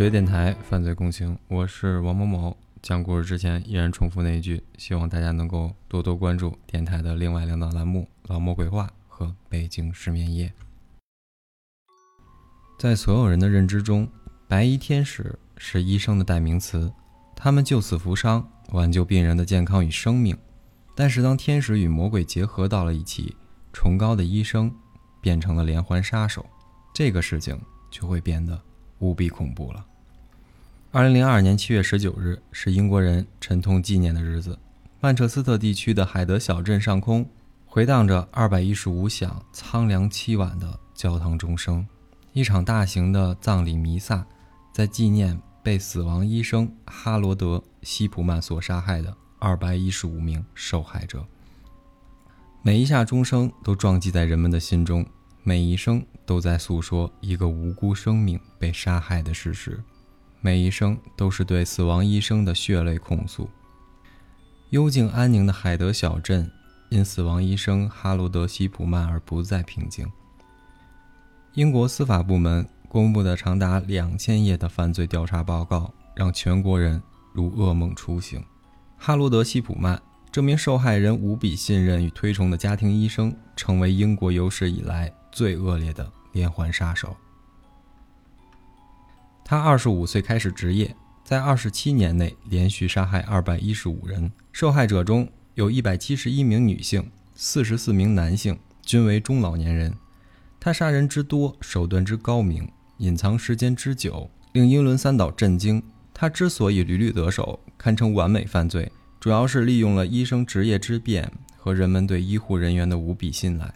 学电台犯罪共情，我是王某某。讲故事之前依然重复那一句，希望大家能够多多关注电台的另外两档栏目《老魔鬼话》和《北京失眠夜》。在所有人的认知中，白衣天使是医生的代名词，他们救死扶伤，挽救病人的健康与生命。但是，当天使与魔鬼结合到了一起，崇高的医生变成了连环杀手，这个事情就会变得无比恐怖了。二零零二年七月十九日是英国人沉痛纪念的日子。曼彻斯特地区的海德小镇上空回荡着二百一十五响苍凉凄婉的教堂钟声。一场大型的葬礼弥撒，在纪念被死亡医生哈罗德·西普曼所杀害的二百一十五名受害者。每一下钟声都撞击在人们的心中，每一声都在诉说一个无辜生命被杀害的事实。每一声都是对死亡医生的血泪控诉。幽静安宁的海德小镇，因死亡医生哈罗德·西普曼而不再平静。英国司法部门公布的长达两千页的犯罪调查报告，让全国人如噩梦初醒。哈罗德·西普曼这名受害人无比信任与推崇的家庭医生，成为英国有史以来最恶劣的连环杀手。他二十五岁开始职业，在二十七年内连续杀害二百一十五人，受害者中有一百七十一名女性，四十四名男性，均为中老年人。他杀人之多，手段之高明，隐藏时间之久，令英伦三岛震惊。他之所以屡屡得手，堪称完美犯罪，主要是利用了医生职业之便和人们对医护人员的无比信赖。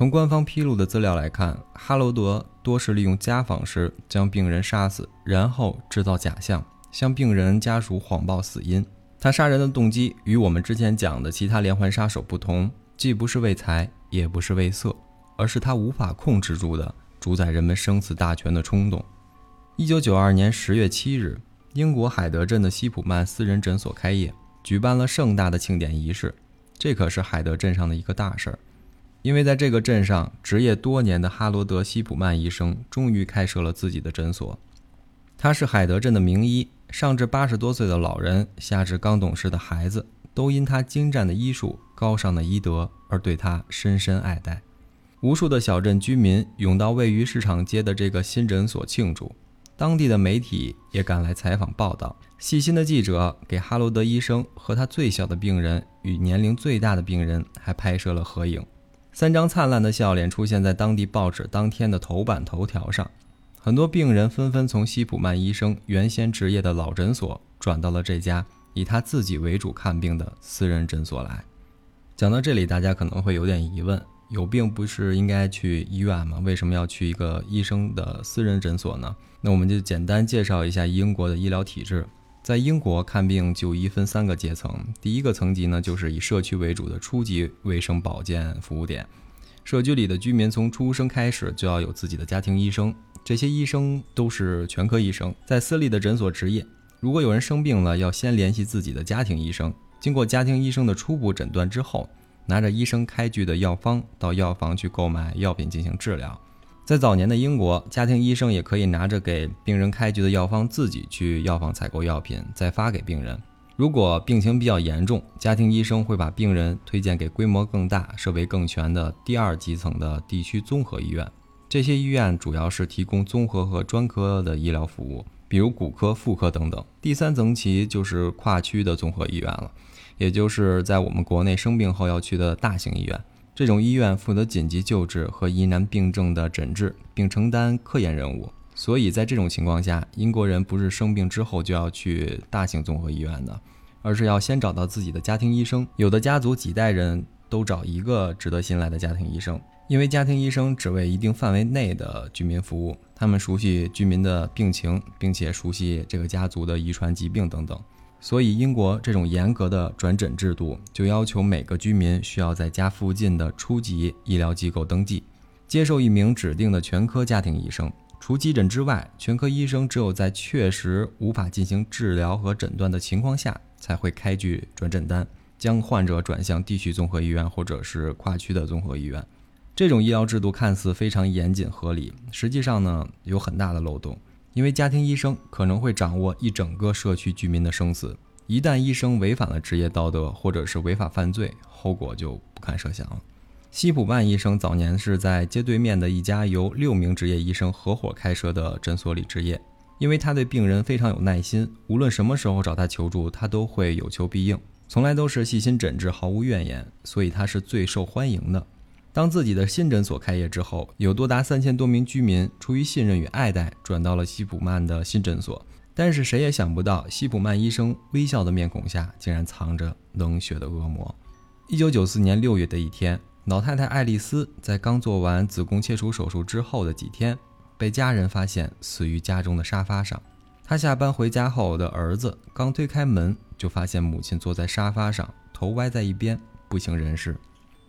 从官方披露的资料来看，哈罗德多是利用家访时将病人杀死，然后制造假象，向病人家属谎报死因。他杀人的动机与我们之前讲的其他连环杀手不同，既不是为财，也不是为色，而是他无法控制住的主宰人们生死大权的冲动。一九九二年十月七日，英国海德镇的西普曼私人诊所开业，举办了盛大的庆典仪式。这可是海德镇上的一个大事儿。因为在这个镇上执业多年的哈罗德·西普曼医生终于开设了自己的诊所。他是海德镇的名医，上至八十多岁的老人，下至刚懂事的孩子，都因他精湛的医术、高尚的医德而对他深深爱戴。无数的小镇居民涌到位于市场街的这个新诊所庆祝，当地的媒体也赶来采访报道。细心的记者给哈罗德医生和他最小的病人与年龄最大的病人还拍摄了合影。三张灿烂的笑脸出现在当地报纸当天的头版头条上，很多病人纷纷从西普曼医生原先执业的老诊所转到了这家以他自己为主看病的私人诊所来。讲到这里，大家可能会有点疑问：有病不是应该去医院吗？为什么要去一个医生的私人诊所呢？那我们就简单介绍一下英国的医疗体制。在英国看病就医分三个阶层，第一个层级呢，就是以社区为主的初级卫生保健服务点。社区里的居民从出生开始就要有自己的家庭医生，这些医生都是全科医生，在私立的诊所执业。如果有人生病了，要先联系自己的家庭医生，经过家庭医生的初步诊断之后，拿着医生开具的药方到药房去购买药品进行治疗。在早年的英国，家庭医生也可以拿着给病人开具的药方，自己去药房采购药品，再发给病人。如果病情比较严重，家庭医生会把病人推荐给规模更大、设备更全的第二级层的地区综合医院。这些医院主要是提供综合和专科的医疗服务，比如骨科、妇科等等。第三层级就是跨区的综合医院了，也就是在我们国内生病后要去的大型医院。这种医院负责紧急救治和疑难病症的诊治，并承担科研任务。所以在这种情况下，英国人不是生病之后就要去大型综合医院的，而是要先找到自己的家庭医生。有的家族几代人都找一个值得信赖的家庭医生，因为家庭医生只为一定范围内的居民服务，他们熟悉居民的病情，并且熟悉这个家族的遗传疾病等等。所以，英国这种严格的转诊制度就要求每个居民需要在家附近的初级医疗机构登记，接受一名指定的全科家庭医生。除急诊之外，全科医生只有在确实无法进行治疗和诊断的情况下，才会开具转诊单，将患者转向地区综合医院或者是跨区的综合医院。这种医疗制度看似非常严谨合理，实际上呢有很大的漏洞。因为家庭医生可能会掌握一整个社区居民的生死，一旦医生违反了职业道德或者是违法犯罪，后果就不堪设想了。西普曼医生早年是在街对面的一家由六名执业医生合伙开设的诊所里执业，因为他对病人非常有耐心，无论什么时候找他求助，他都会有求必应，从来都是细心诊治，毫无怨言，所以他是最受欢迎的。当自己的新诊所开业之后，有多达三千多名居民出于信任与爱戴，转到了西普曼的新诊所。但是谁也想不到，西普曼医生微笑的面孔下竟然藏着冷血的恶魔。一九九四年六月的一天。老太太爱丽丝在刚做完子宫切除手术之后的几天，被家人发现死于家中的沙发上。她下班回家后的儿子刚推开门，就发现母亲坐在沙发上，头歪在一边，不省人事。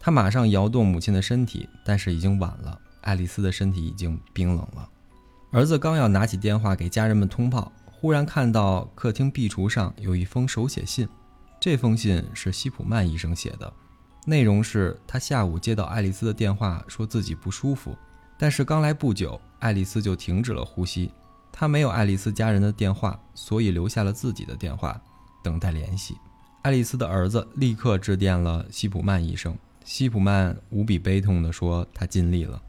他马上摇动母亲的身体，但是已经晚了，爱丽丝的身体已经冰冷了。儿子刚要拿起电话给家人们通报，忽然看到客厅壁橱上有一封手写信，这封信是希普曼医生写的。内容是他下午接到爱丽丝的电话，说自己不舒服，但是刚来不久，爱丽丝就停止了呼吸。他没有爱丽丝家人的电话，所以留下了自己的电话，等待联系。爱丽丝的儿子立刻致电了希普曼医生，西普曼无比悲痛地说：“他尽力了，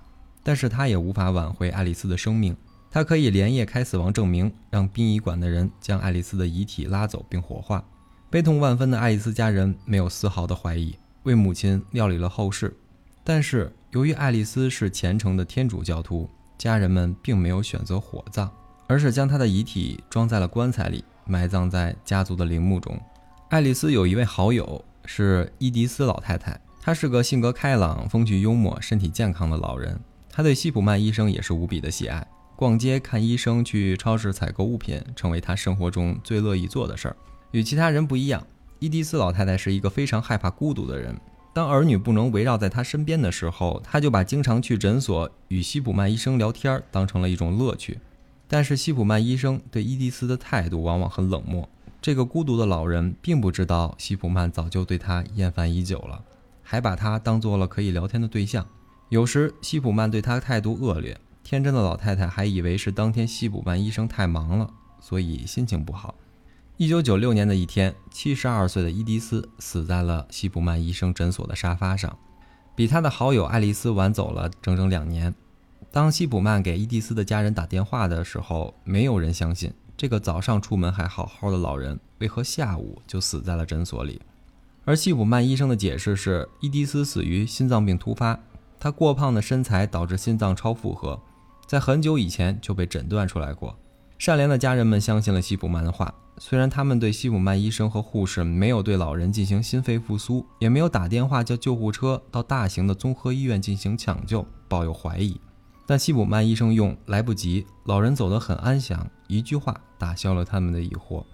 但是他也无法挽回爱丽丝的生命。他可以连夜开死亡证明，让殡仪馆的人将爱丽丝的遗体拉走并火化。”悲痛万分的爱丽丝家人没有丝毫的怀疑。为母亲料理了后事，但是由于爱丽丝是虔诚的天主教徒，家人们并没有选择火葬，而是将她的遗体装在了棺材里，埋葬在家族的陵墓中。爱丽丝有一位好友是伊迪丝老太太，他是个性格开朗、风趣幽默、身体健康的老人。他对西普曼医生也是无比的喜爱，逛街、看医生、去超市采购物品，成为他生活中最乐意做的事儿。与其他人不一样。伊迪丝老太太是一个非常害怕孤独的人。当儿女不能围绕在她身边的时候，她就把经常去诊所与西普曼医生聊天当成了一种乐趣。但是西普曼医生对伊迪丝的态度往往很冷漠。这个孤独的老人并不知道西普曼早就对他厌烦已久了，还把他当做了可以聊天的对象。有时西普曼对他态度恶劣，天真的老太太还以为是当天西普曼医生太忙了，所以心情不好。一九九六年的一天，七十二岁的伊迪丝死在了西普曼医生诊所的沙发上，比他的好友爱丽丝晚走了整整两年。当西普曼给伊迪丝的家人打电话的时候，没有人相信这个早上出门还好好的老人为何下午就死在了诊所里。而西普曼医生的解释是，伊迪丝死于心脏病突发，他过胖的身材导致心脏超负荷，在很久以前就被诊断出来过。善良的家人们相信了西普曼的话，虽然他们对西普曼医生和护士没有对老人进行心肺复苏，也没有打电话叫救护车到大型的综合医院进行抢救，抱有怀疑，但西普曼医生用“来不及，老人走得很安详”一句话打消了他们的疑惑。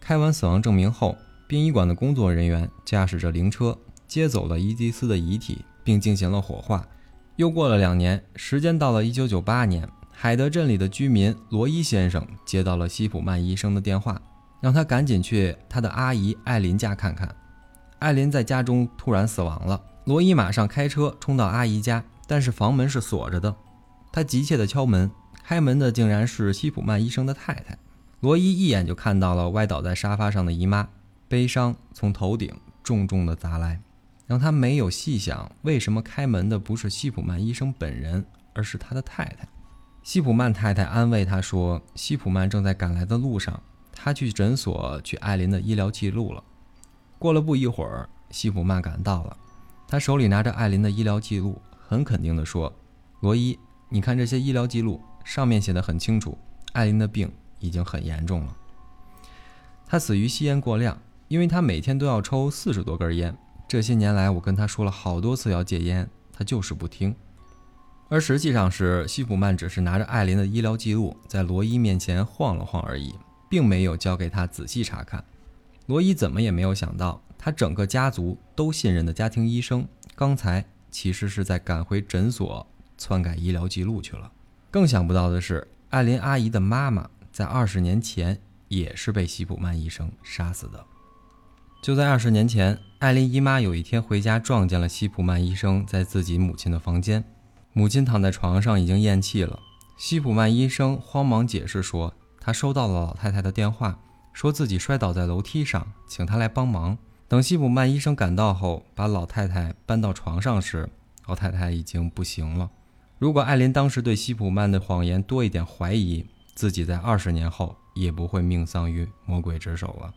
开完死亡证明后，殡仪馆的工作人员驾驶着灵车接走了伊迪丝的遗体，并进行了火化。又过了两年，时间到了1998年。海德镇里的居民罗伊先生接到了西普曼医生的电话，让他赶紧去他的阿姨艾琳家看看。艾琳在家中突然死亡了。罗伊马上开车冲到阿姨家，但是房门是锁着的。他急切地敲门，开门的竟然是西普曼医生的太太。罗伊一眼就看到了歪倒在沙发上的姨妈，悲伤从头顶重重地砸来，让他没有细想为什么开门的不是西普曼医生本人，而是他的太太。西普曼太太安慰他说：“西普曼正在赶来的路上，他去诊所取艾琳的医疗记录了。”过了不一会儿，西普曼赶到了，他手里拿着艾琳的医疗记录，很肯定地说：“罗伊，你看这些医疗记录，上面写的很清楚，艾琳的病已经很严重了。他死于吸烟过量，因为他每天都要抽四十多根烟。这些年来，我跟他说了好多次要戒烟，他就是不听。”而实际上是西普曼只是拿着艾琳的医疗记录在罗伊面前晃了晃而已，并没有交给他仔细查看。罗伊怎么也没有想到，他整个家族都信任的家庭医生，刚才其实是在赶回诊所篡改医疗记录去了。更想不到的是，艾琳阿姨的妈妈在二十年前也是被西普曼医生杀死的。就在二十年前，艾琳姨妈有一天回家，撞见了西普曼医生在自己母亲的房间。母亲躺在床上，已经咽气了。西普曼医生慌忙解释说，他收到了老太太的电话，说自己摔倒在楼梯上，请他来帮忙。等西普曼医生赶到后，把老太太搬到床上时，老太太已经不行了。如果艾琳当时对西普曼的谎言多一点怀疑，自己在二十年后也不会命丧于魔鬼之手了。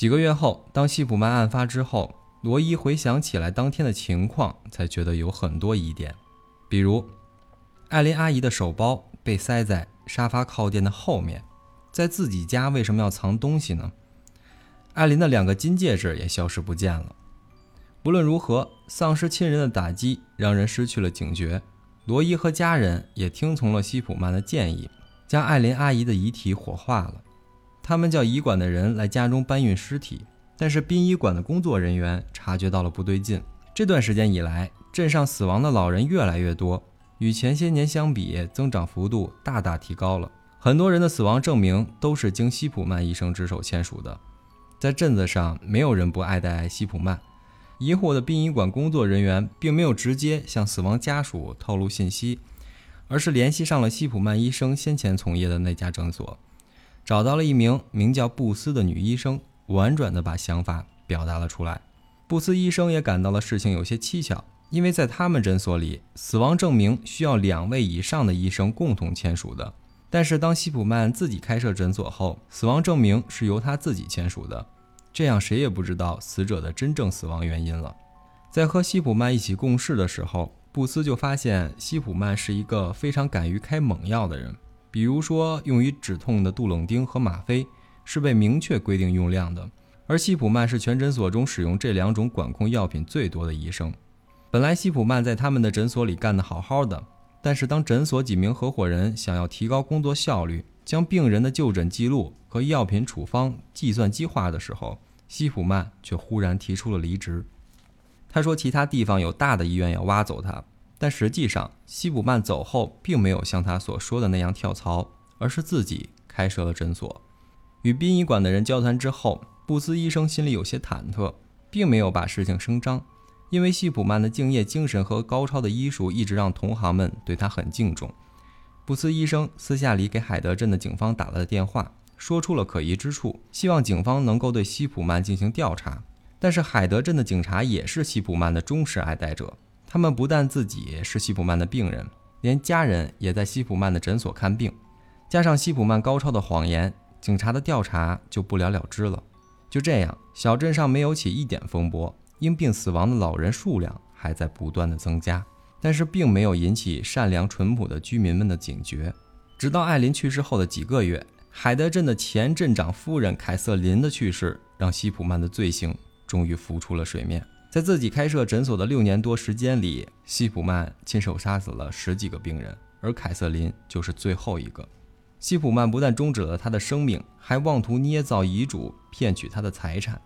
几个月后，当西普曼案发之后，罗伊回想起来当天的情况，才觉得有很多疑点，比如艾琳阿姨的手包被塞在沙发靠垫的后面，在自己家为什么要藏东西呢？艾琳的两个金戒指也消失不见了。无论如何，丧失亲人的打击让人失去了警觉。罗伊和家人也听从了西普曼的建议，将艾琳阿姨的遗体火化了。他们叫医馆的人来家中搬运尸体，但是殡仪馆的工作人员察觉到了不对劲。这段时间以来，镇上死亡的老人越来越多，与前些年相比，增长幅度大大提高了。很多人的死亡证明都是经西普曼医生之手签署的。在镇子上，没有人不爱戴西普曼。疑惑的殡仪馆工作人员并没有直接向死亡家属透露信息，而是联系上了西普曼医生先前从业的那家诊所。找到了一名名叫布斯的女医生，婉转地把想法表达了出来。布斯医生也感到了事情有些蹊跷，因为在他们诊所里，死亡证明需要两位以上的医生共同签署的。但是当西普曼自己开设诊所后，死亡证明是由他自己签署的，这样谁也不知道死者的真正死亡原因了。在和西普曼一起共事的时候，布斯就发现西普曼是一个非常敢于开猛药的人。比如说，用于止痛的杜冷丁和吗啡是被明确规定用量的，而西普曼是全诊所中使用这两种管控药品最多的医生。本来西普曼在他们的诊所里干得好好的，但是当诊所几名合伙人想要提高工作效率，将病人的就诊记录和药品处方计算机化的时候，西普曼却忽然提出了离职。他说，其他地方有大的医院要挖走他。但实际上，西普曼走后，并没有像他所说的那样跳槽，而是自己开设了诊所。与殡仪馆的人交谈之后，布斯医生心里有些忐忑，并没有把事情声张，因为西普曼的敬业精神和高超的医术一直让同行们对他很敬重。布斯医生私下里给海德镇的警方打了电话，说出了可疑之处，希望警方能够对西普曼进行调查。但是海德镇的警察也是西普曼的忠实爱戴者。他们不但自己是西普曼的病人，连家人也在西普曼的诊所看病。加上西普曼高超的谎言，警察的调查就不了了之了。就这样，小镇上没有起一点风波，因病死亡的老人数量还在不断的增加，但是并没有引起善良淳朴的居民们的警觉。直到艾琳去世后的几个月，海德镇的前镇长夫人凯瑟琳的去世，让西普曼的罪行终于浮出了水面。在自己开设诊所的六年多时间里，西普曼亲手杀死了十几个病人，而凯瑟琳就是最后一个。西普曼不但终止了他的生命，还妄图捏造遗嘱骗取他的财产。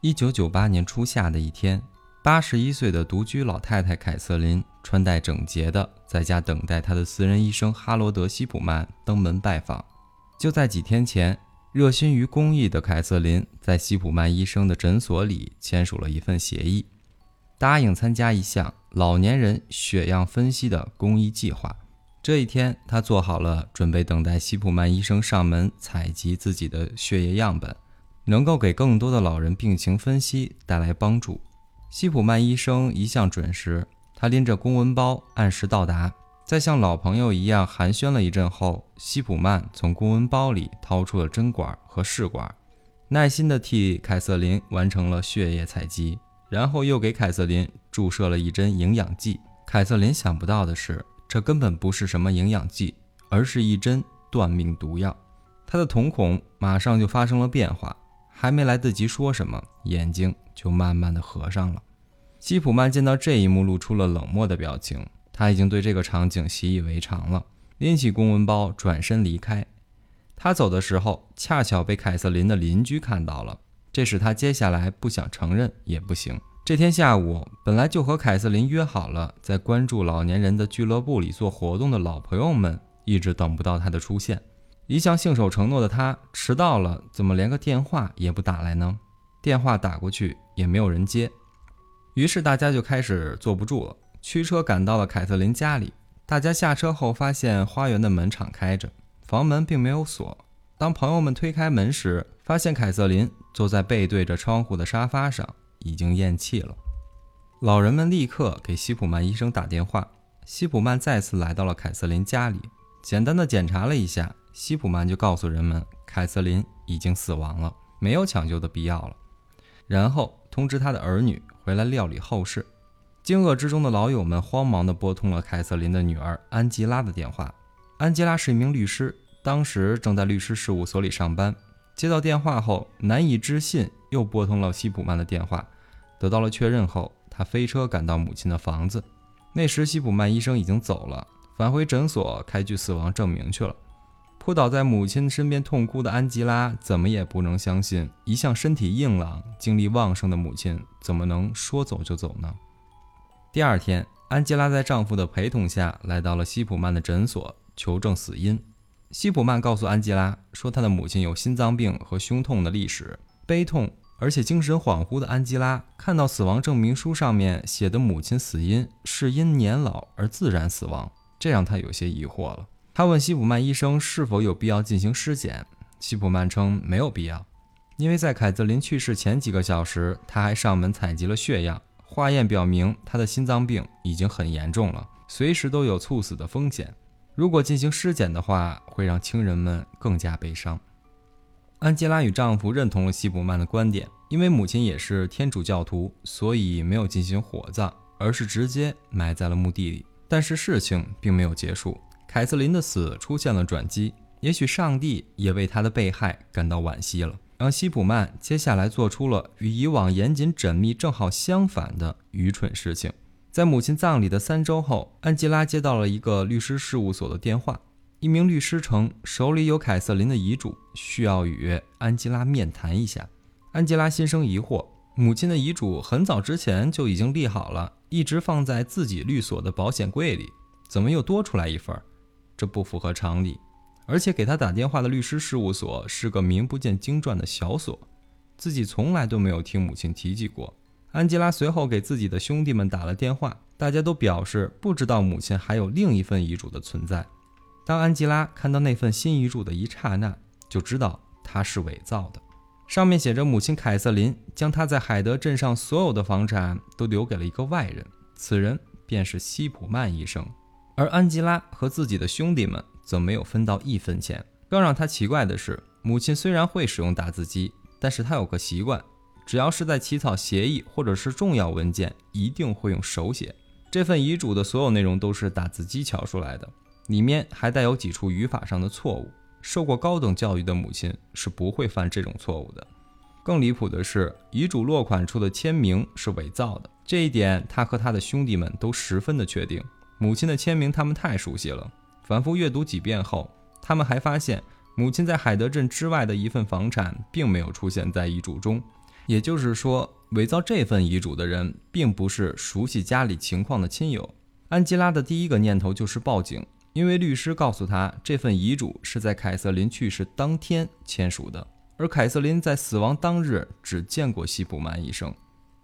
一九九八年初夏的一天，八十一岁的独居老太太凯瑟琳穿戴整洁的在家等待她的私人医生哈罗德·西普曼登门拜访。就在几天前。热心于公益的凯瑟琳在西普曼医生的诊所里签署了一份协议，答应参加一项老年人血样分析的公益计划。这一天，他做好了准备，等待西普曼医生上门采集自己的血液样本，能够给更多的老人病情分析带来帮助。西普曼医生一向准时，他拎着公文包按时到达。在像老朋友一样寒暄了一阵后，西普曼从公文包里掏出了针管和试管，耐心地替凯瑟琳完成了血液采集，然后又给凯瑟琳注射了一针营养剂。凯瑟琳想不到的是，这根本不是什么营养剂，而是一针断命毒药。她的瞳孔马上就发生了变化，还没来得及说什么，眼睛就慢慢地合上了。西普曼见到这一幕，露出了冷漠的表情。他已经对这个场景习以为常了，拎起公文包转身离开。他走的时候，恰巧被凯瑟琳的邻居看到了，这使他接下来不想承认也不行。这天下午，本来就和凯瑟琳约好了在关注老年人的俱乐部里做活动的老朋友们，一直等不到他的出现。一向信守承诺的他，迟到了，怎么连个电话也不打来呢？电话打过去也没有人接，于是大家就开始坐不住了。驱车赶到了凯瑟琳家里，大家下车后发现花园的门敞开着，房门并没有锁。当朋友们推开门时，发现凯瑟琳坐在背对着窗户的沙发上，已经咽气了。老人们立刻给西普曼医生打电话。西普曼再次来到了凯瑟琳家里，简单的检查了一下，西普曼就告诉人们，凯瑟琳已经死亡了，没有抢救的必要了。然后通知他的儿女回来料理后事。惊愕之中的老友们慌忙地拨通了凯瑟琳的女儿安吉拉的电话。安吉拉是一名律师，当时正在律师事务所里上班。接到电话后，难以置信，又拨通了西普曼的电话。得到了确认后，他飞车赶到母亲的房子。那时，西普曼医生已经走了，返回诊所开具死亡证明去了。扑倒在母亲身边痛哭的安吉拉，怎么也不能相信，一向身体硬朗、精力旺盛的母亲，怎么能说走就走呢？第二天，安吉拉在丈夫的陪同下来到了西普曼的诊所求证死因。西普曼告诉安吉拉说，他的母亲有心脏病和胸痛的历史，悲痛而且精神恍惚的安吉拉看到死亡证明书上面写的母亲死因是因年老而自然死亡，这让他有些疑惑了。他问西普曼医生是否有必要进行尸检，西普曼称没有必要，因为在凯瑟琳去世前几个小时，他还上门采集了血样。化验表明，他的心脏病已经很严重了，随时都有猝死的风险。如果进行尸检的话，会让亲人们更加悲伤。安吉拉与丈夫认同了希普曼的观点，因为母亲也是天主教徒，所以没有进行火葬，而是直接埋在了墓地里。但是事情并没有结束，凯瑟琳的死出现了转机，也许上帝也为她的被害感到惋惜了。让西普曼接下来做出了与以往严谨缜密正好相反的愚蠢事情。在母亲葬礼的三周后，安吉拉接到了一个律师事务所的电话，一名律师称手里有凯瑟琳的遗嘱，需要与安吉拉面谈一下。安吉拉心生疑惑，母亲的遗嘱很早之前就已经立好了，一直放在自己律所的保险柜里，怎么又多出来一份？这不符合常理。而且给他打电话的律师事务所是个名不见经传的小所，自己从来都没有听母亲提及过。安吉拉随后给自己的兄弟们打了电话，大家都表示不知道母亲还有另一份遗嘱的存在。当安吉拉看到那份新遗嘱的一刹那，就知道它是伪造的。上面写着母亲凯瑟琳将她在海德镇上所有的房产都留给了一个外人，此人便是西普曼医生。而安吉拉和自己的兄弟们。则没有分到一分钱。更让他奇怪的是，母亲虽然会使用打字机，但是她有个习惯，只要是在起草协议或者是重要文件，一定会用手写。这份遗嘱的所有内容都是打字机敲出来的，里面还带有几处语法上的错误。受过高等教育的母亲是不会犯这种错误的。更离谱的是，遗嘱落款处的签名是伪造的，这一点他和他的兄弟们都十分的确定。母亲的签名他们太熟悉了。反复阅读几遍后，他们还发现母亲在海德镇之外的一份房产并没有出现在遗嘱中，也就是说，伪造这份遗嘱的人并不是熟悉家里情况的亲友。安吉拉的第一个念头就是报警，因为律师告诉他，这份遗嘱是在凯瑟琳去世当天签署的，而凯瑟琳在死亡当日只见过西普曼医生。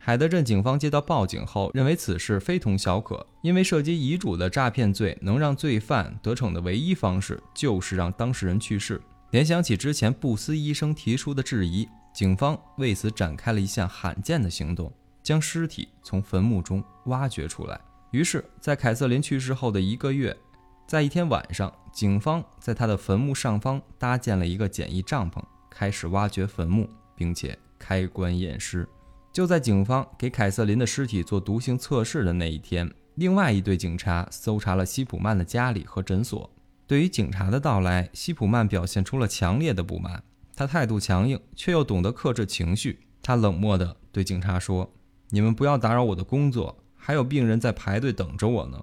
海德镇警方接到报警后，认为此事非同小可，因为涉及遗嘱的诈骗罪能让罪犯得逞的唯一方式就是让当事人去世。联想起之前布斯医生提出的质疑，警方为此展开了一项罕见的行动，将尸体从坟墓中挖掘出来。于是，在凯瑟琳去世后的一个月，在一天晚上，警方在她的坟墓上方搭建了一个简易帐篷，开始挖掘坟墓，并且开棺验尸。就在警方给凯瑟琳的尸体做毒性测试的那一天，另外一队警察搜查了西普曼的家里和诊所。对于警察的到来，西普曼表现出了强烈的不满。他态度强硬，却又懂得克制情绪。他冷漠地对警察说：“你们不要打扰我的工作，还有病人在排队等着我呢。”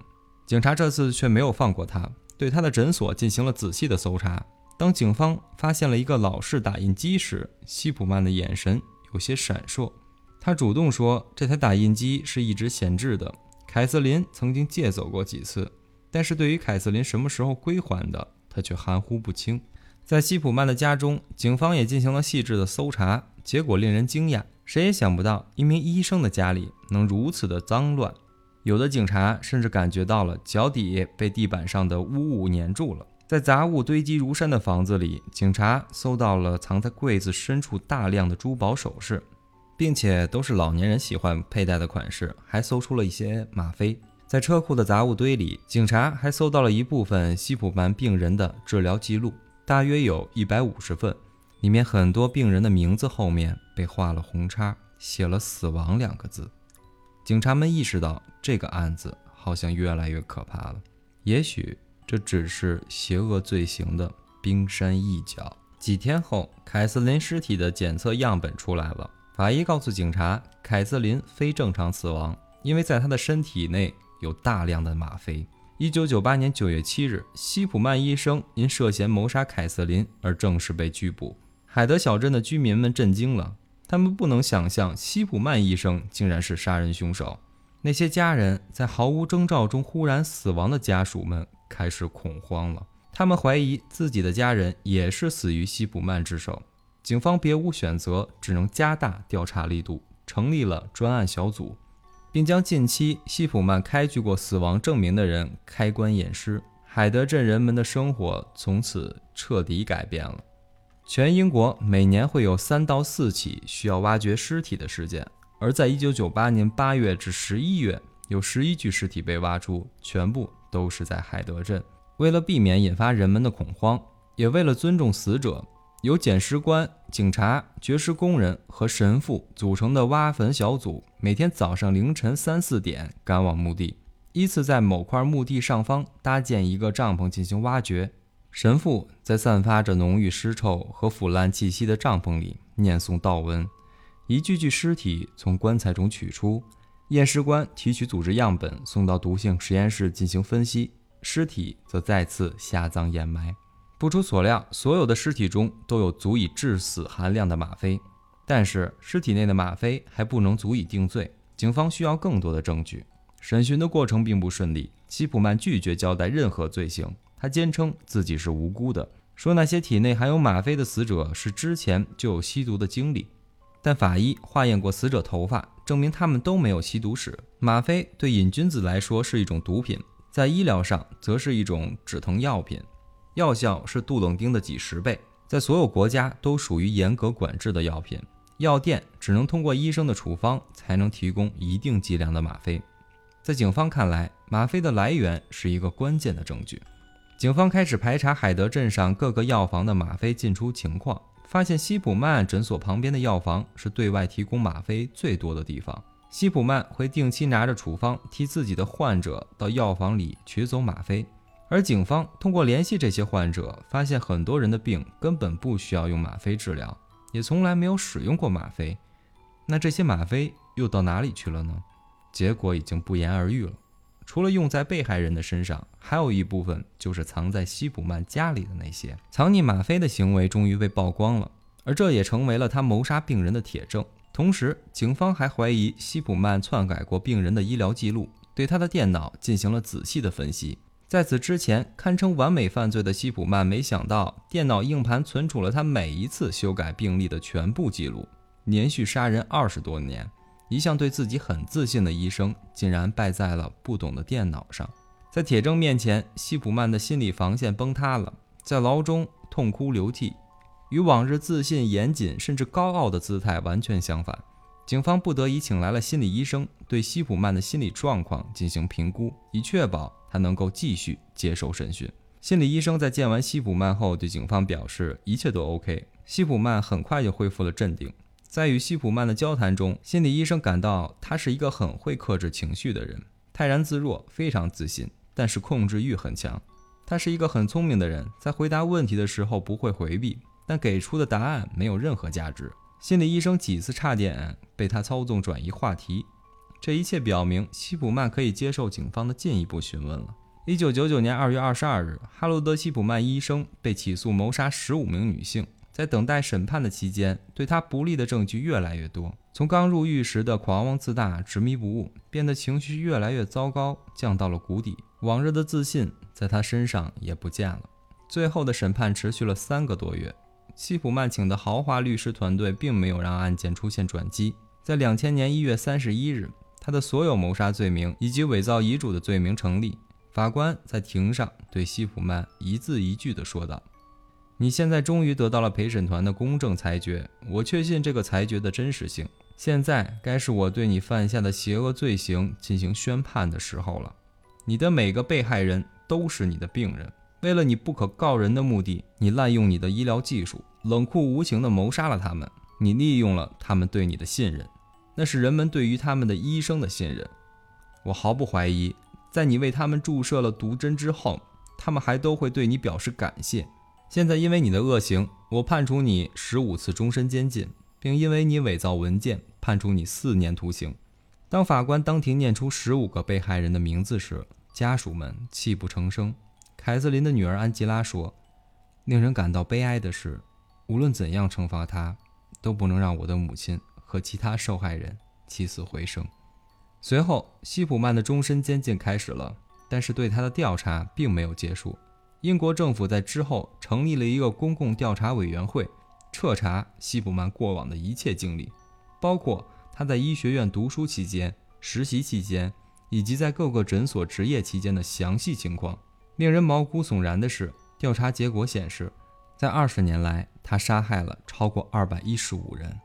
警察这次却没有放过他，对他的诊所进行了仔细的搜查。当警方发现了一个老式打印机时，西普曼的眼神有些闪烁。他主动说，这台打印机是一直闲置的，凯瑟琳曾经借走过几次，但是对于凯瑟琳什么时候归还的，他却含糊不清。在西普曼的家中，警方也进行了细致的搜查，结果令人惊讶，谁也想不到一名医生的家里能如此的脏乱。有的警察甚至感觉到了脚底被地板上的污物粘住了。在杂物堆积如山的房子里，警察搜到了藏在柜子深处大量的珠宝首饰，并且都是老年人喜欢佩戴的款式，还搜出了一些吗啡。在车库的杂物堆里，警察还搜到了一部分西普曼病人的治疗记录，大约有一百五十份，里面很多病人的名字后面被画了红叉，写了“死亡”两个字。警察们意识到这个案子好像越来越可怕了，也许这只是邪恶罪行的冰山一角。几天后，凯瑟琳尸体的检测样本出来了，法医告诉警察，凯瑟琳非正常死亡，因为在她的身体内。有大量的吗啡。一九九八年九月七日，西普曼医生因涉嫌谋杀凯瑟琳而正式被拘捕。海德小镇的居民们震惊了，他们不能想象西普曼医生竟然是杀人凶手。那些家人在毫无征兆中忽然死亡的家属们开始恐慌了，他们怀疑自己的家人也是死于西普曼之手。警方别无选择，只能加大调查力度，成立了专案小组。并将近期西普曼开具过死亡证明的人开棺验尸，海德镇人们的生活从此彻底改变了。全英国每年会有三到四起需要挖掘尸体的事件，而在1998年8月至11月，有11具尸体被挖出，全部都是在海德镇。为了避免引发人们的恐慌，也为了尊重死者。由捡尸官、警察、掘尸工人和神父组成的挖坟小组，每天早上凌晨三四点赶往墓地，依次在某块墓地上方搭建一个帐篷进行挖掘。神父在散发着浓郁尸臭和腐烂气息的帐篷里念诵悼文，一具具尸体从棺材中取出，验尸官提取组织样本送到毒性实验室进行分析，尸体则再次下葬掩埋。不出所料，所有的尸体中都有足以致死含量的吗啡，但是尸体内的吗啡还不能足以定罪，警方需要更多的证据。审讯的过程并不顺利，西普曼拒绝交代任何罪行，他坚称自己是无辜的，说那些体内含有吗啡的死者是之前就有吸毒的经历。但法医化验过死者头发，证明他们都没有吸毒史。吗啡对瘾君子来说是一种毒品，在医疗上则是一种止疼药品。药效是杜冷丁的几十倍，在所有国家都属于严格管制的药品。药店只能通过医生的处方才能提供一定剂量的吗啡。在警方看来，吗啡的来源是一个关键的证据。警方开始排查海德镇上各个药房的吗啡进出情况，发现西普曼诊所旁边的药房是对外提供吗啡最多的地方。西普曼会定期拿着处方替自己的患者到药房里取走吗啡。而警方通过联系这些患者，发现很多人的病根本不需要用吗啡治疗，也从来没有使用过吗啡。那这些吗啡又到哪里去了呢？结果已经不言而喻了。除了用在被害人的身上，还有一部分就是藏在西普曼家里的那些藏匿吗啡的行为终于被曝光了，而这也成为了他谋杀病人的铁证。同时，警方还怀疑西普曼篡改过病人的医疗记录，对他的电脑进行了仔细的分析。在此之前，堪称完美犯罪的西普曼没想到，电脑硬盘存储了他每一次修改病历的全部记录。连续杀人二十多年，一向对自己很自信的医生，竟然败在了不懂的电脑上。在铁证面前，西普曼的心理防线崩塌了，在牢中痛哭流涕，与往日自信、严谨甚至高傲的姿态完全相反。警方不得已请来了心理医生，对西普曼的心理状况进行评估，以确保。他能够继续接受审讯。心理医生在见完西普曼后，对警方表示一切都 OK。西普曼很快就恢复了镇定。在与西普曼的交谈中，心理医生感到他是一个很会克制情绪的人，泰然自若，非常自信，但是控制欲很强。他是一个很聪明的人，在回答问题的时候不会回避，但给出的答案没有任何价值。心理医生几次差点被他操纵转移话题。这一切表明，西普曼可以接受警方的进一步询问了。一九九九年二月二十二日，哈罗德·西普曼医生被起诉谋杀十五名女性。在等待审判的期间，对他不利的证据越来越多。从刚入狱时的狂妄自大、执迷不悟，变得情绪越来越糟糕，降到了谷底。往日的自信在他身上也不见了。最后的审判持续了三个多月。西普曼请的豪华律师团队并没有让案件出现转机。在两千年一月三十一日。他的所有谋杀罪名以及伪造遗嘱的罪名成立。法官在庭上对西普曼一字一句地说道：“你现在终于得到了陪审团的公正裁决，我确信这个裁决的真实性。现在该是我对你犯下的邪恶罪行进行宣判的时候了。你的每个被害人都是你的病人，为了你不可告人的目的，你滥用你的医疗技术，冷酷无情地谋杀了他们。你利用了他们对你的信任，那是人们对于他们的医生的信任。我毫不怀疑。”在你为他们注射了毒针之后，他们还都会对你表示感谢。现在因为你的恶行，我判处你十五次终身监禁，并因为你伪造文件，判处你四年徒刑。当法官当庭念出十五个被害人的名字时，家属们泣不成声。凯瑟琳的女儿安吉拉说：“令人感到悲哀的是，无论怎样惩罚他，都不能让我的母亲和其他受害人起死回生。”随后，希普曼的终身监禁开始了，但是对他的调查并没有结束。英国政府在之后成立了一个公共调查委员会，彻查希普曼过往的一切经历，包括他在医学院读书期间、实习期间以及在各个诊所执业期间的详细情况。令人毛骨悚然的是，调查结果显示，在二十年来，他杀害了超过二百一十五人，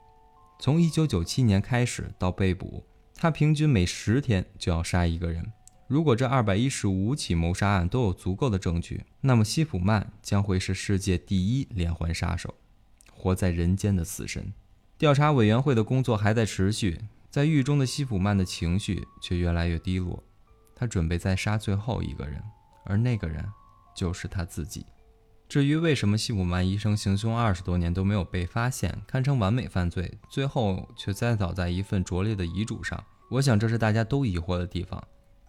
从一九九七年开始到被捕。他平均每十天就要杀一个人。如果这二百一十五起谋杀案都有足够的证据，那么西普曼将会是世界第一连环杀手，活在人间的死神。调查委员会的工作还在持续，在狱中的西普曼的情绪却越来越低落。他准备再杀最后一个人，而那个人就是他自己。至于为什么西普曼医生行凶二十多年都没有被发现，堪称完美犯罪，最后却栽倒在一份拙劣的遗嘱上，我想这是大家都疑惑的地方。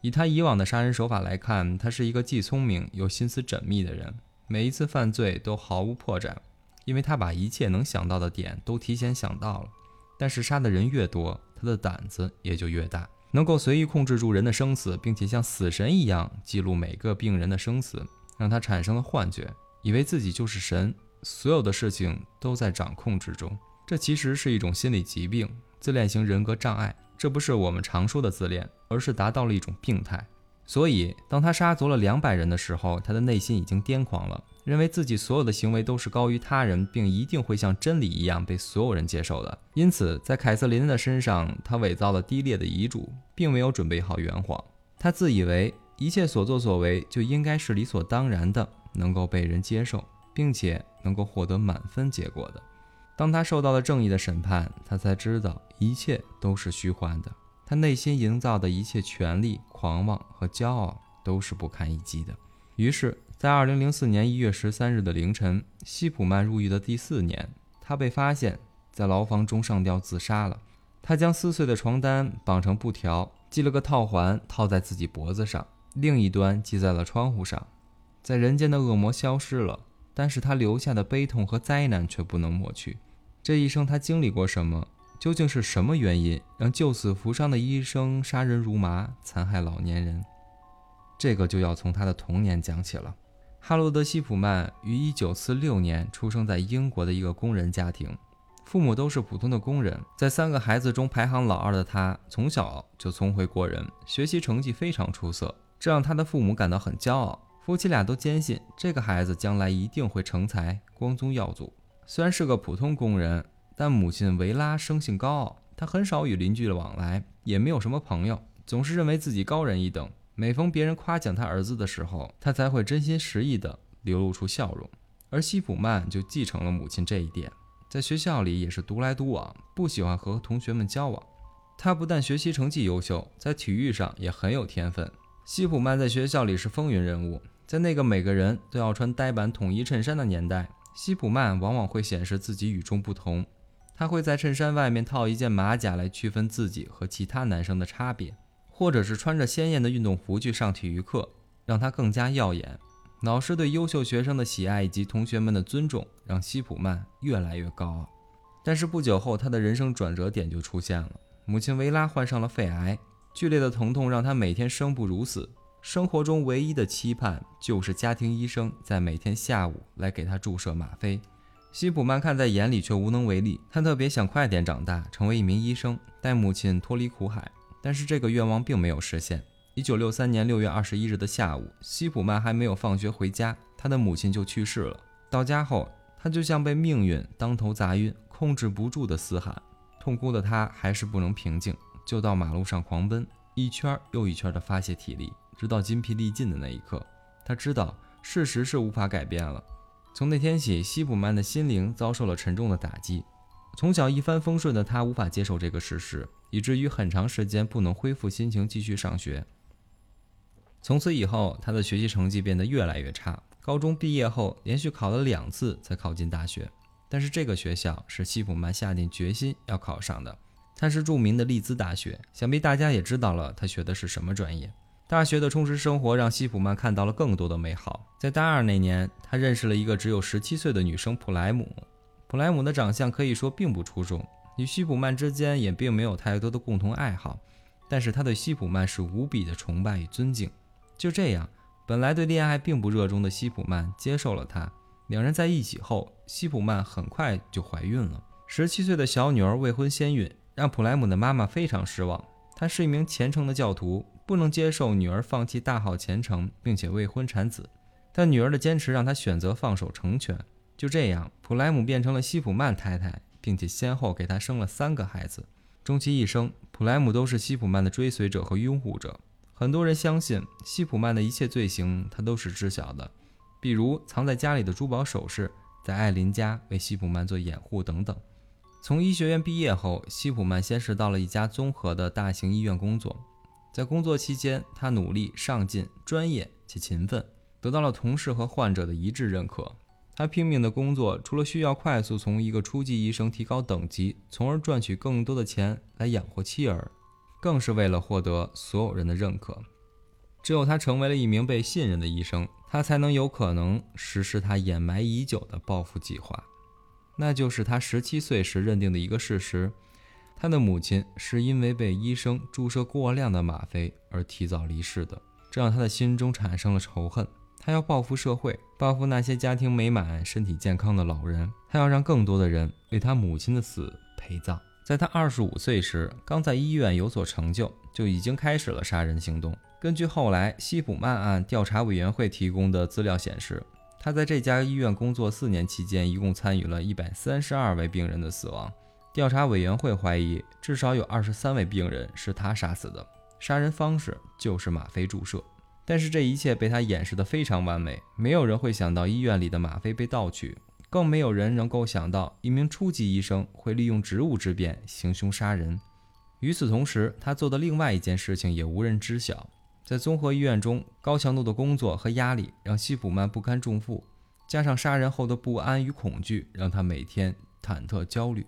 以他以往的杀人手法来看，他是一个既聪明又心思缜密的人，每一次犯罪都毫无破绽，因为他把一切能想到的点都提前想到了。但是杀的人越多，他的胆子也就越大，能够随意控制住人的生死，并且像死神一样记录每个病人的生死，让他产生了幻觉。以为自己就是神，所有的事情都在掌控之中。这其实是一种心理疾病，自恋型人格障碍。这不是我们常说的自恋，而是达到了一种病态。所以，当他杀足了两百人的时候，他的内心已经癫狂了，认为自己所有的行为都是高于他人，并一定会像真理一样被所有人接受的。因此，在凯瑟琳的身上，他伪造了低劣的遗嘱，并没有准备好圆谎。他自以为一切所作所为就应该是理所当然的。能够被人接受，并且能够获得满分结果的。当他受到了正义的审判，他才知道一切都是虚幻的。他内心营造的一切权力、狂妄和骄傲都是不堪一击的。于是，在二零零四年一月十三日的凌晨，西普曼入狱的第四年，他被发现，在牢房中上吊自杀了。他将撕碎的床单绑成布条，系了个套环套在自己脖子上，另一端系在了窗户上。在人间的恶魔消失了，但是他留下的悲痛和灾难却不能抹去。这一生他经历过什么？究竟是什么原因让救死扶伤的医生杀人如麻，残害老年人？这个就要从他的童年讲起了。哈罗德·西普曼于1946年出生在英国的一个工人家庭，父母都是普通的工人。在三个孩子中排行老二的他，从小就聪慧过人，学习成绩非常出色，这让他的父母感到很骄傲。夫妻俩都坚信这个孩子将来一定会成才，光宗耀祖。虽然是个普通工人，但母亲维拉生性高傲，她很少与邻居的往来，也没有什么朋友，总是认为自己高人一等。每逢别人夸奖他儿子的时候，他才会真心实意地流露出笑容。而西普曼就继承了母亲这一点，在学校里也是独来独往，不喜欢和同学们交往。他不但学习成绩优秀，在体育上也很有天分。西普曼在学校里是风云人物。在那个每个人都要穿呆板统一衬衫的年代，西普曼往往会显示自己与众不同。他会在衬衫外面套一件马甲来区分自己和其他男生的差别，或者是穿着鲜艳的运动服去上体育课，让他更加耀眼。老师对优秀学生的喜爱以及同学们的尊重，让西普曼越来越高傲。但是不久后，他的人生转折点就出现了。母亲维拉患上了肺癌，剧烈的疼痛让他每天生不如死。生活中唯一的期盼就是家庭医生在每天下午来给他注射吗啡。西普曼看在眼里却无能为力。他特别想快点长大，成为一名医生，带母亲脱离苦海。但是这个愿望并没有实现。一九六三年六月二十一日的下午，西普曼还没有放学回家，他的母亲就去世了。到家后，他就像被命运当头砸晕，控制不住的嘶喊，痛哭的他还是不能平静，就到马路上狂奔，一圈又一圈的发泄体力，直到筋疲力尽的那一刻，他知道事实是无法改变了。从那天起，西普曼的心灵遭受了沉重的打击。从小一帆风顺的他无法接受这个事实，以至于很长时间不能恢复心情继续上学。从此以后，他的学习成绩变得越来越差。高中毕业后，连续考了两次才考进大学。但是这个学校是西普曼下定决心要考上的，它是著名的利兹大学。想必大家也知道了，他学的是什么专业。大学的充实生活让西普曼看到了更多的美好。在大二那年，他认识了一个只有十七岁的女生普莱姆。普莱姆的长相可以说并不出众，与西普曼之间也并没有太多的共同爱好。但是他对西普曼是无比的崇拜与尊敬。就这样，本来对恋爱并不热衷的西普曼接受了他。两人在一起后，西普曼很快就怀孕了。十七岁的小女儿未婚先孕，让普莱姆的妈妈非常失望。她是一名虔诚的教徒，不能接受女儿放弃大好前程，并且未婚产子。但女儿的坚持让他选择放手成全。就这样，普莱姆变成了西普曼太太，并且先后给他生了三个孩子。终其一生，普莱姆都是西普曼的追随者和拥护者。很多人相信西普曼的一切罪行，他都是知晓的，比如藏在家里的珠宝首饰，在艾琳家为西普曼做掩护等等。从医学院毕业后，西普曼先是到了一家综合的大型医院工作，在工作期间，他努力、上进、专业且勤奋，得到了同事和患者的一致认可。他拼命的工作，除了需要快速从一个初级医生提高等级，从而赚取更多的钱来养活妻儿。更是为了获得所有人的认可，只有他成为了一名被信任的医生，他才能有可能实施他掩埋已久的报复计划。那就是他十七岁时认定的一个事实：他的母亲是因为被医生注射过量的吗啡而提早离世的。这让他的心中产生了仇恨。他要报复社会，报复那些家庭美满、身体健康的老人。他要让更多的人为他母亲的死陪葬。在他二十五岁时，刚在医院有所成就，就已经开始了杀人行动。根据后来西普曼案调查委员会提供的资料显示，他在这家医院工作四年期间，一共参与了一百三十二位病人的死亡。调查委员会怀疑，至少有二十三位病人是他杀死的，杀人方式就是吗啡注射。但是这一切被他掩饰得非常完美，没有人会想到医院里的吗啡被盗取。更没有人能够想到，一名初级医生会利用职务之便行凶杀人。与此同时，他做的另外一件事情也无人知晓。在综合医院中，高强度的工作和压力让西普曼不堪重负，加上杀人后的不安与恐惧，让他每天忐忑焦虑。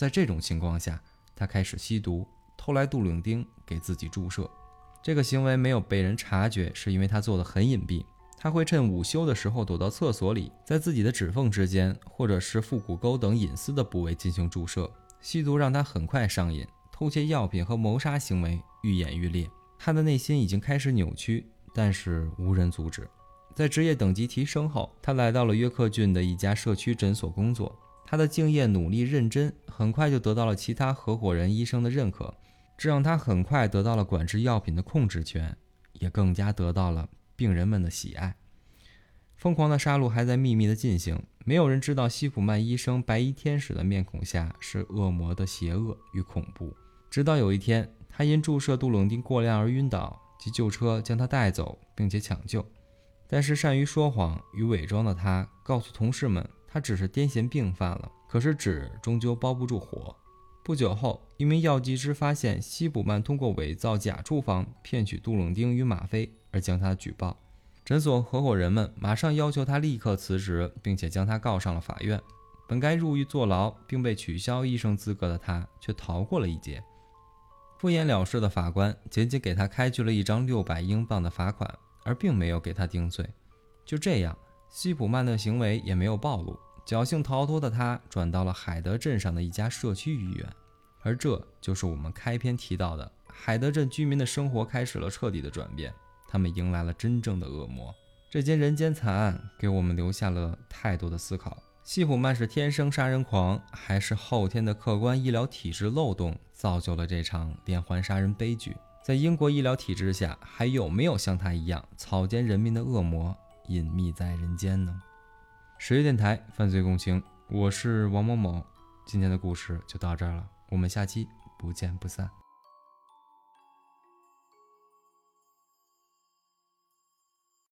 在这种情况下，他开始吸毒，偷来杜冷丁给自己注射。这个行为没有被人察觉，是因为他做的很隐蔽。他会趁午休的时候躲到厕所里，在自己的指缝之间，或者是腹股沟等隐私的部位进行注射。吸毒让他很快上瘾，偷窃药品和谋杀行为愈演愈烈。他的内心已经开始扭曲，但是无人阻止。在职业等级提升后，他来到了约克郡的一家社区诊所工作。他的敬业、努力、认真，很快就得到了其他合伙人医生的认可，这让他很快得到了管制药品的控制权，也更加得到了。病人们的喜爱，疯狂的杀戮还在秘密的进行。没有人知道西普曼医生白衣天使的面孔下是恶魔的邪恶与恐怖。直到有一天，他因注射杜冷丁过量而晕倒，急救车将他带走并且抢救。但是善于说谎与伪装的他告诉同事们，他只是癫痫病犯了。可是纸终究包不住火。不久后，一名药剂师发现西普曼通过伪造假处方骗取杜冷丁与吗啡。而将他举报，诊所合伙人们马上要求他立刻辞职，并且将他告上了法院。本该入狱坐牢并被取消医生资格的他，却逃过了一劫。敷衍了事的法官仅仅给他开具了一张六百英镑的罚款，而并没有给他定罪。就这样，西普曼的行为也没有暴露，侥幸逃脱的他转到了海德镇上的一家社区医院。而这就是我们开篇提到的，海德镇居民的生活开始了彻底的转变。他们迎来了真正的恶魔。这件人间惨案给我们留下了太多的思考：西普曼是天生杀人狂，还是后天的客观医疗体制漏洞造就了这场连环杀人悲剧。在英国医疗体制下，还有没有像他一样草菅人命的恶魔隐秘在人间呢？十月电台犯罪共情，我是王某某，今天的故事就到这儿了，我们下期不见不散。